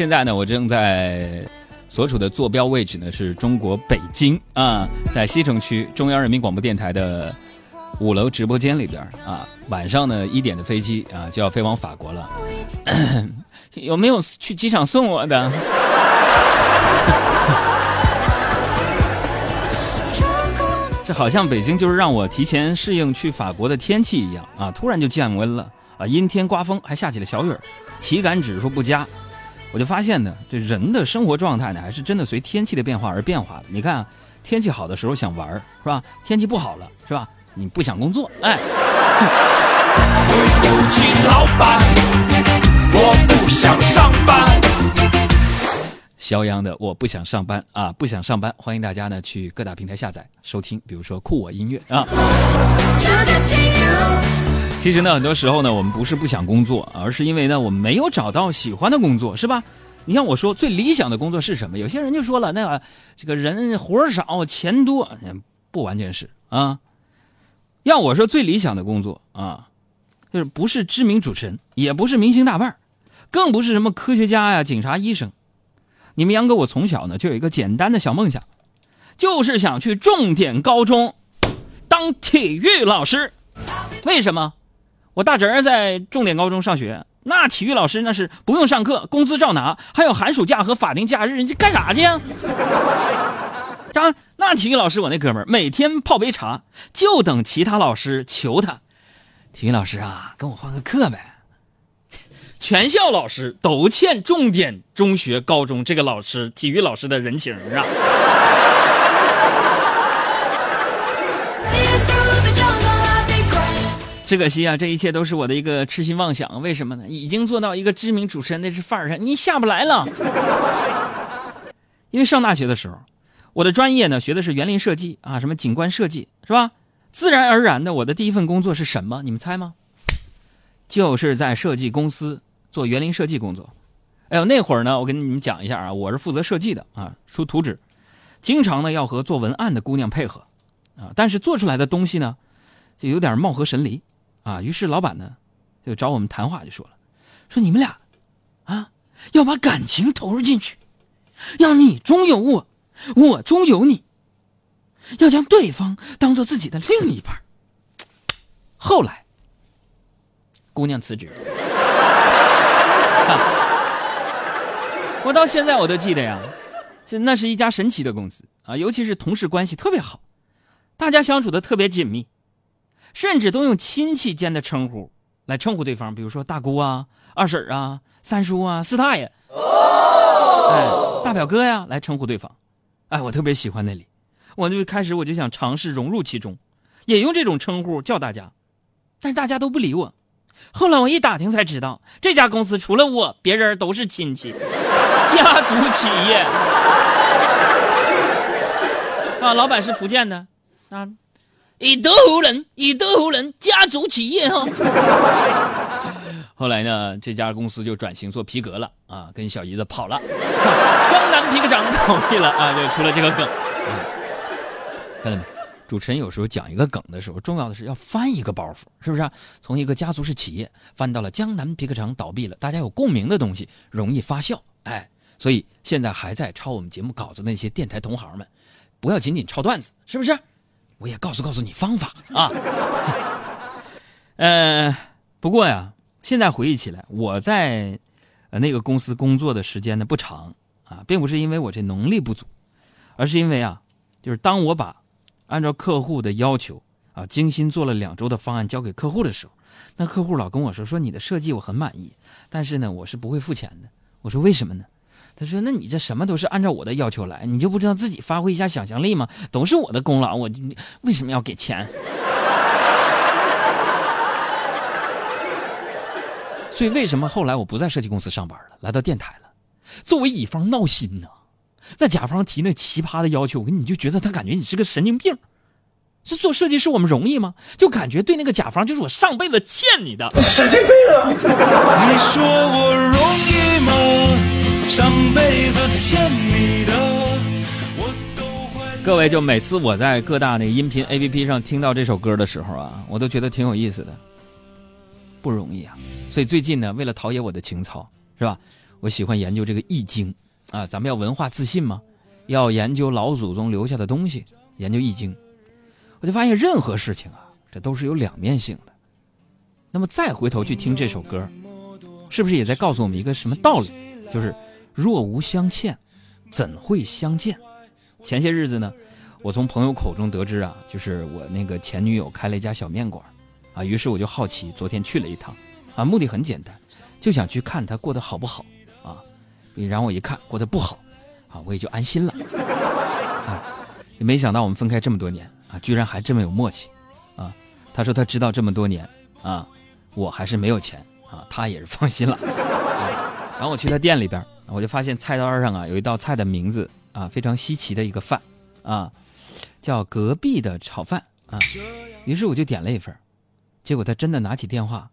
现在呢，我正在所处的坐标位置呢是中国北京啊，在西城区中央人民广播电台的五楼直播间里边啊。晚上呢一点的飞机啊就要飞往法国了，有没有去机场送我的？这好像北京就是让我提前适应去法国的天气一样啊！突然就降温了啊，阴天刮风，还下起了小雨，体感指数不佳。我就发现呢，这人的生活状态呢，还是真的随天气的变化而变化的。你看，天气好的时候想玩是吧？天气不好了是吧？你不想工作，哎。对不起，老板，我不想上班。肖央的我不想上班啊，不想上班，欢迎大家呢去各大平台下载收听，比如说酷我音乐啊。其实呢，很多时候呢，我们不是不想工作，而是因为呢，我们没有找到喜欢的工作，是吧？你像我说最理想的工作是什么？有些人就说了，那个这个人活少钱多，不完全是啊。要我说最理想的工作啊，就是不是知名主持人，也不是明星大腕更不是什么科学家呀、警察、医生。你们杨哥，我从小呢就有一个简单的小梦想，就是想去重点高中当体育老师。为什么？我大侄儿在重点高中上学，那体育老师那是不用上课，工资照拿，还有寒暑假和法定假日，人家干啥去呀？张，那体育老师我那哥们儿每天泡杯茶，就等其他老师求他，体育老师啊，跟我换个课呗。全校老师都欠重点中学、高中这个老师体育老师的人情啊！只可惜啊，这一切都是我的一个痴心妄想。为什么呢？已经做到一个知名主持人那是范儿上，你下不来了。因为上大学的时候，我的专业呢学的是园林设计啊，什么景观设计是吧？自然而然的，我的第一份工作是什么？你们猜吗？就是在设计公司。做园林设计工作，哎呦，那会儿呢，我跟你们讲一下啊，我是负责设计的啊，出图纸，经常呢要和做文案的姑娘配合，啊，但是做出来的东西呢，就有点貌合神离，啊，于是老板呢就找我们谈话，就说了，说你们俩，啊，要把感情投入进去，要你中有我，我中有你，要将对方当做自己的另一半。后来，姑娘辞职。我到现在我都记得呀，就那是一家神奇的公司啊，尤其是同事关系特别好，大家相处的特别紧密，甚至都用亲戚间的称呼来称呼对方，比如说大姑啊、二婶啊、三叔啊、四大爷，哎，大表哥呀，来称呼对方。哎，我特别喜欢那里，我就开始我就想尝试融入其中，也用这种称呼叫大家，但是大家都不理我。后来我一打听才知道，这家公司除了我，别人都是亲戚，家族企业。啊，老板是福建的，啊，以德服人，以德服人，家族企业哈。后来呢，这家公司就转型做皮革了，啊，跟小姨子跑了，江南皮革厂倒闭了，啊，就出了这个梗，看到没？主持人有时候讲一个梗的时候，重要的是要翻一个包袱，是不是？从一个家族式企业翻到了江南皮革厂倒闭了，大家有共鸣的东西容易发酵，哎，所以现在还在抄我们节目稿子那些电台同行们，不要仅仅抄段子，是不是？我也告诉告诉你方法啊。呃，不过呀，现在回忆起来，我在呃那个公司工作的时间呢不长啊，并不是因为我这能力不足，而是因为啊，就是当我把按照客户的要求啊，精心做了两周的方案交给客户的时候，那客户老跟我说说你的设计我很满意，但是呢，我是不会付钱的。我说为什么呢？他说那你这什么都是按照我的要求来，你就不知道自己发挥一下想象力吗？都是我的功劳，我为什么要给钱？所以为什么后来我不在设计公司上班了，来到电台了？作为乙方闹心呢？那甲方提那奇葩的要求，你就觉得他感觉你是个神经病。这做设计师我们容易吗？就感觉对那个甲方就是我上辈子欠你的。神经病啊！你说我容易吗？上辈子欠你的，我都各位，就每次我在各大那音频 APP 上听到这首歌的时候啊，我都觉得挺有意思的。不容易啊！所以最近呢，为了陶冶我的情操，是吧？我喜欢研究这个《易经》啊，咱们要文化自信嘛，要研究老祖宗留下的东西，研究《易经》，我就发现任何事情啊，这都是有两面性的。那么再回头去听这首歌，是不是也在告诉我们一个什么道理？就是若无相欠，怎会相见？前些日子呢，我从朋友口中得知啊，就是我那个前女友开了一家小面馆，啊，于是我就好奇，昨天去了一趟，啊，目的很简单，就想去看她过得好不好，啊，然后我一看过得不好，啊，我也就安心了，啊，没想到我们分开这么多年，啊，居然还这么有默契，啊，他说他知道这么多年，啊，我还是没有钱，啊，他也是放心了，啊然后我去他店里边，我就发现菜单上啊有一道菜的名字。啊，非常稀奇的一个饭，啊，叫隔壁的炒饭啊。于是我就点了一份，结果他真的拿起电话，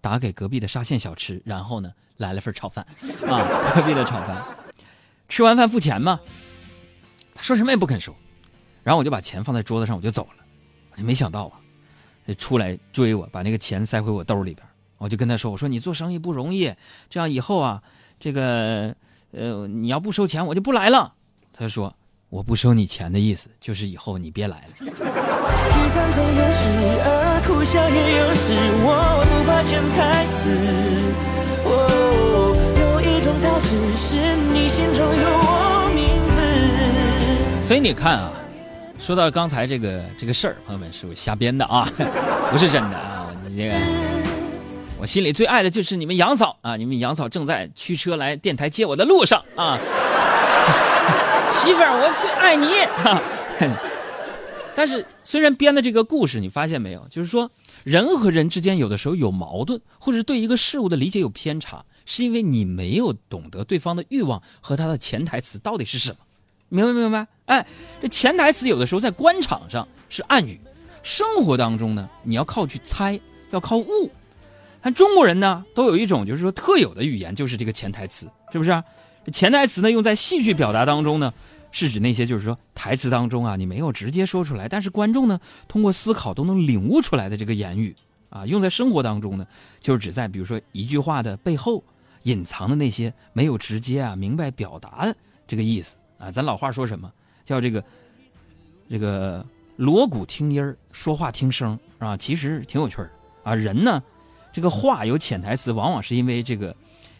打给隔壁的沙县小吃，然后呢来了份炒饭，啊，隔壁的炒饭。吃完饭付钱吗？他说什么也不肯说，然后我就把钱放在桌子上，我就走了。我就没想到啊，他出来追我，把那个钱塞回我兜里边。我就跟他说：“我说你做生意不容易，这样以后啊，这个呃，你要不收钱，我就不来了。”他说：“我不收你钱的意思，就是以后你别来了。”所以你看啊，说到刚才这个这个事儿，朋友们是我瞎编的啊，不是真的啊。你这个，心里最爱的就是你们杨嫂啊，你们杨嫂正在驱车来电台接我的路上啊。媳妇儿，我去爱你。但是，虽然编的这个故事，你发现没有？就是说，人和人之间有的时候有矛盾，或者对一个事物的理解有偏差，是因为你没有懂得对方的欲望和他的潜台词到底是什么。明白明白？哎，这潜台词有的时候在官场上是暗语，生活当中呢，你要靠去猜，要靠悟。但中国人呢，都有一种就是说特有的语言，就是这个潜台词，是不是？啊潜台词呢，用在戏剧表达当中呢，是指那些就是说台词当中啊，你没有直接说出来，但是观众呢通过思考都能领悟出来的这个言语啊。用在生活当中呢，就是指在比如说一句话的背后隐藏的那些没有直接啊明白表达的这个意思啊。咱老话说什么叫这个这个锣鼓听音儿，说话听声啊，其实挺有趣儿啊。人呢，这个话有潜台词，往往是因为这个。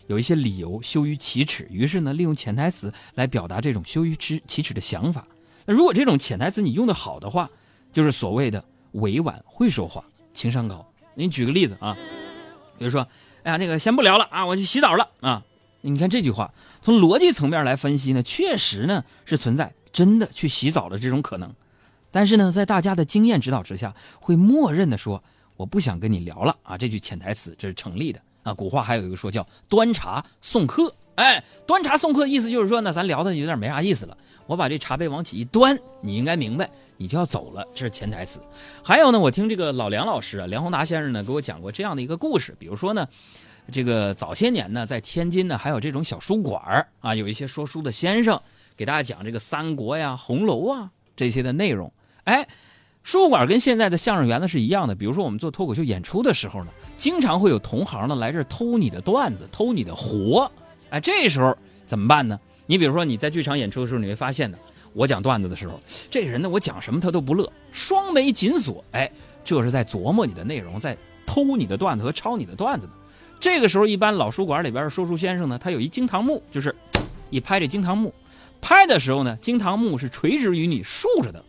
有一些理由羞于启齿，于是呢，利用潜台词来表达这种羞于启启齿的想法。那如果这种潜台词你用的好的话，就是所谓的委婉会说话，情商高。你举个例子啊，比如说，哎呀，那个先不聊了啊，我去洗澡了啊。你看这句话，从逻辑层面来分析呢，确实呢是存在真的去洗澡的这种可能。但是呢，在大家的经验指导之下，会默认的说我不想跟你聊了啊。这句潜台词这是成立的。啊，古话还有一个说叫端茶送客，哎，端茶送客的意思就是说呢，咱聊的有点没啥意思了，我把这茶杯往起一端，你应该明白，你就要走了，这是潜台词。还有呢，我听这个老梁老师啊，梁宏达先生呢给我讲过这样的一个故事，比如说呢，这个早些年呢，在天津呢还有这种小书馆啊，有一些说书的先生给大家讲这个三国呀、红楼啊这些的内容，哎。书馆跟现在的相声园子是一样的，比如说我们做脱口秀演出的时候呢，经常会有同行呢来这偷你的段子，偷你的活，哎，这时候怎么办呢？你比如说你在剧场演出的时候，你会发现呢，我讲段子的时候，这个人呢，我讲什么他都不乐，双眉紧锁，哎，这是在琢磨你的内容，在偷你的段子和抄你的段子呢。这个时候，一般老书馆里边的说书先生呢，他有一惊堂木，就是一拍这惊堂木，拍的时候呢，惊堂木是垂直于你竖着的。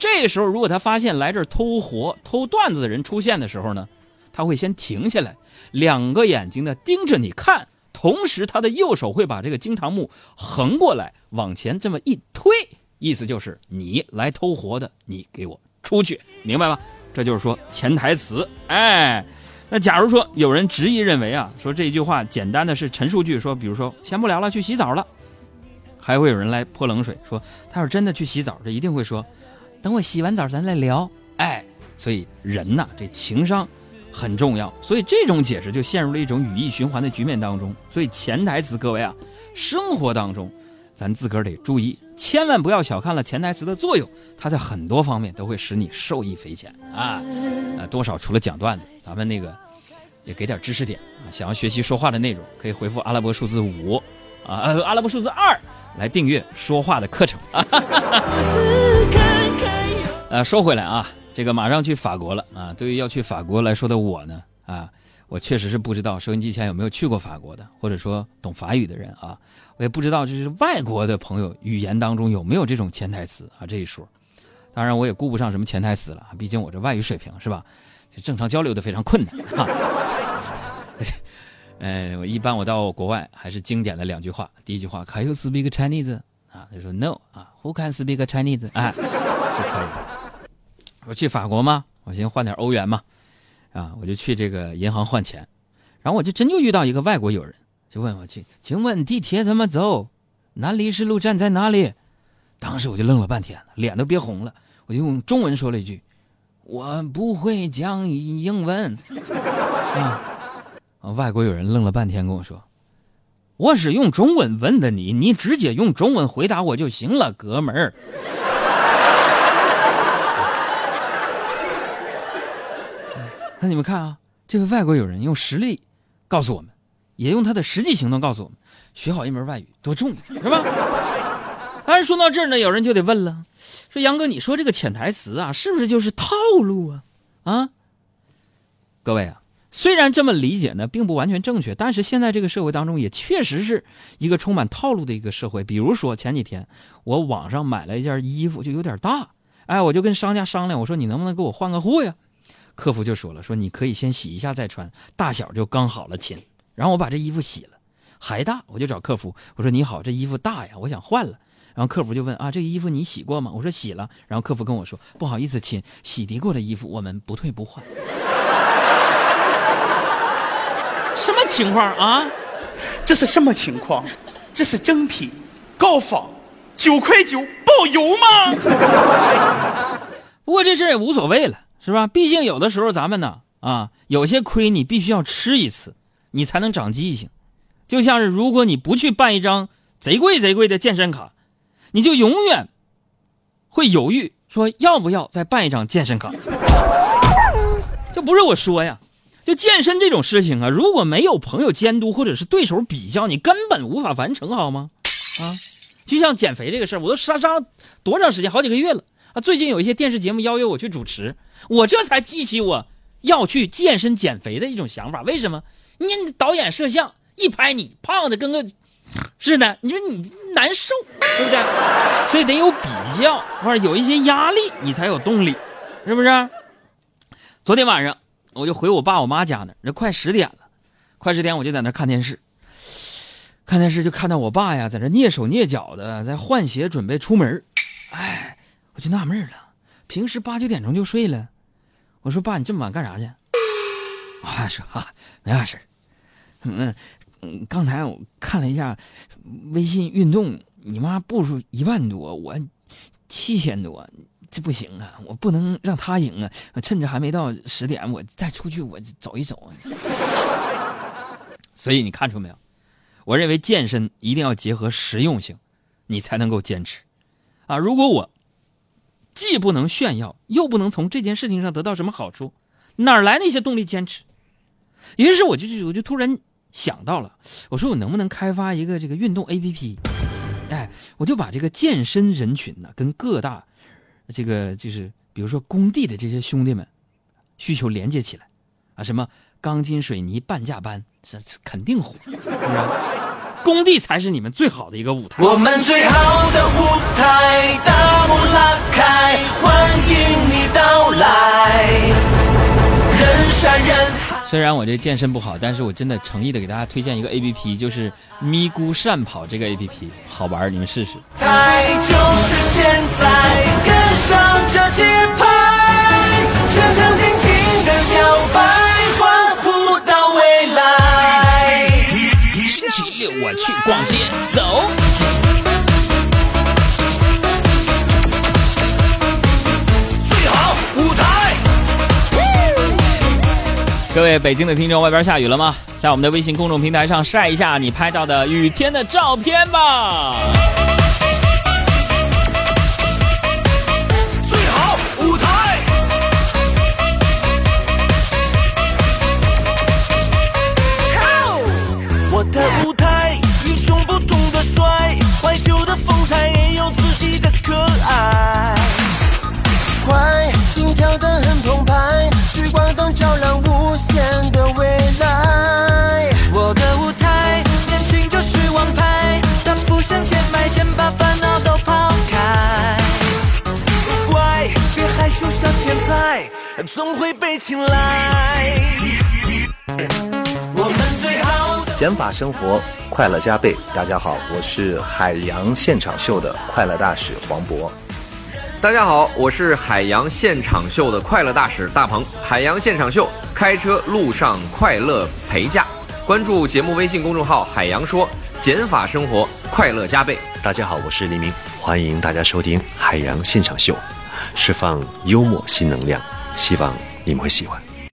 这时候，如果他发现来这儿偷活、偷段子的人出现的时候呢，他会先停下来，两个眼睛呢盯着你看，同时他的右手会把这个惊堂木横过来，往前这么一推，意思就是你来偷活的，你给我出去，明白吗？这就是说潜台词。哎，那假如说有人执意认为啊，说这句话简单的是陈述句，说比如说先不聊了，去洗澡了，还会有人来泼冷水，说他要是真的去洗澡，这一定会说。等我洗完澡，咱再聊。哎，所以人呐，这情商很重要。所以这种解释就陷入了一种语义循环的局面当中。所以潜台词，各位啊，生活当中咱自个儿得注意，千万不要小看了潜台词的作用。它在很多方面都会使你受益匪浅啊。呃，多少除了讲段子，咱们那个也给点知识点啊。想要学习说话的内容，可以回复阿拉伯数字五啊，阿拉伯数字二来订阅说话的课程。呃，说回来啊，这个马上去法国了啊。对于要去法国来说的我呢，啊，我确实是不知道收音机前有没有去过法国的，或者说懂法语的人啊，我也不知道就是外国的朋友语言当中有没有这种潜台词啊这一说。当然，我也顾不上什么潜台词了，毕竟我这外语水平是吧？就正常交流都非常困难哈。呃，我一般我到国外还是经典的两句话，第一句话，Can you speak Chinese？啊，他说 No 啊，Who can speak Chinese？哎，就可以了。我去法国吗？我先换点欧元嘛，啊，我就去这个银行换钱，然后我就真就遇到一个外国友人，就问我去，请问地铁怎么走？南离士路站在哪里？当时我就愣了半天，脸都憋红了，我就用中文说了一句：“我不会讲英文。”啊，外国友人愣了半天跟我说：“我是用中文问的你，你直接用中文回答我就行了，哥们儿。”那你们看啊，这位外国友人用实力告诉我们，也用他的实际行动告诉我们，学好一门外语多重要，是吧？但是说到这儿呢，有人就得问了，说杨哥，你说这个潜台词啊，是不是就是套路啊？啊，各位啊，虽然这么理解呢，并不完全正确，但是现在这个社会当中也确实是一个充满套路的一个社会。比如说前几天我网上买了一件衣服，就有点大，哎，我就跟商家商量，我说你能不能给我换个货呀？客服就说了，说你可以先洗一下再穿，大小就刚好了，亲。然后我把这衣服洗了，还大，我就找客服，我说你好，这衣服大呀，我想换了。然后客服就问啊，这个衣服你洗过吗？我说洗了。然后客服跟我说，不好意思，亲，洗涤过的衣服我们不退不换。什么情况啊？这是什么情况？这是正品，高仿，九块九包邮吗？不过这事也无所谓了，是吧？毕竟有的时候咱们呢，啊，有些亏你必须要吃一次，你才能长记性。就像是如果你不去办一张贼贵贼贵的健身卡。你就永远会犹豫，说要不要再办一张健身卡？这不是我说呀，就健身这种事情啊，如果没有朋友监督或者是对手比较，你根本无法完成，好吗？啊，就像减肥这个事儿，我都杀杀了多长时间，好几个月了啊！最近有一些电视节目邀约我去主持，我这才激起我要去健身减肥的一种想法。为什么？你导演摄像一拍你，胖的跟个……是的，你说你难受，对不对？所以得有比较，或者有一些压力，你才有动力，是不是？昨天晚上我就回我爸我妈家呢，这快十点了，快十点我就在那看电视，看电视就看到我爸呀，在这蹑手蹑脚的在换鞋准备出门，哎，我就纳闷了，平时八九点钟就睡了，我说爸，你这么晚干啥去？我爸，说啊，没啥事嗯。嗯，刚才我看了一下微信运动，你妈步数一万多，我七千多，这不行啊！我不能让她赢啊！趁着还没到十点，我再出去，我走一走。所以你看出没有？我认为健身一定要结合实用性，你才能够坚持啊！如果我既不能炫耀，又不能从这件事情上得到什么好处，哪来那些动力坚持？于是我就我就突然。想到了，我说我能不能开发一个这个运动 A P P？哎，我就把这个健身人群呢，跟各大这个就是比如说工地的这些兄弟们需求连接起来啊，什么钢筋水泥半价班，这肯定火，是不是？工地才是你们最好的一个舞台。我们最好的舞台，大幕拉开，欢迎你到来，人山人海。虽然我这健身不好，但是我真的诚意的给大家推荐一个 A P P，就是咪咕善跑这个 A P P，好玩，你们试试。就是现在，去逛街，走。最好舞台各位北京的听众，外边下雨了吗？在我们的微信公众平台上晒一下你拍到的雨天的照片吧。无限的未来。我的舞台，年轻就是王牌，大步向前迈，先把烦恼都抛开。乖，别害羞像现在，总会被青睐。我们最好的。减法生活，快乐加倍。大家好，我是海洋现场秀的快乐大使黄渤。大家好，我是海洋现场秀的快乐大使大鹏。海洋现场秀，开车路上快乐陪驾。关注节目微信公众号“海洋说”，减法生活，快乐加倍。大家好，我是黎明，欢迎大家收听海洋现场秀，释放幽默新能量，希望你们会喜欢。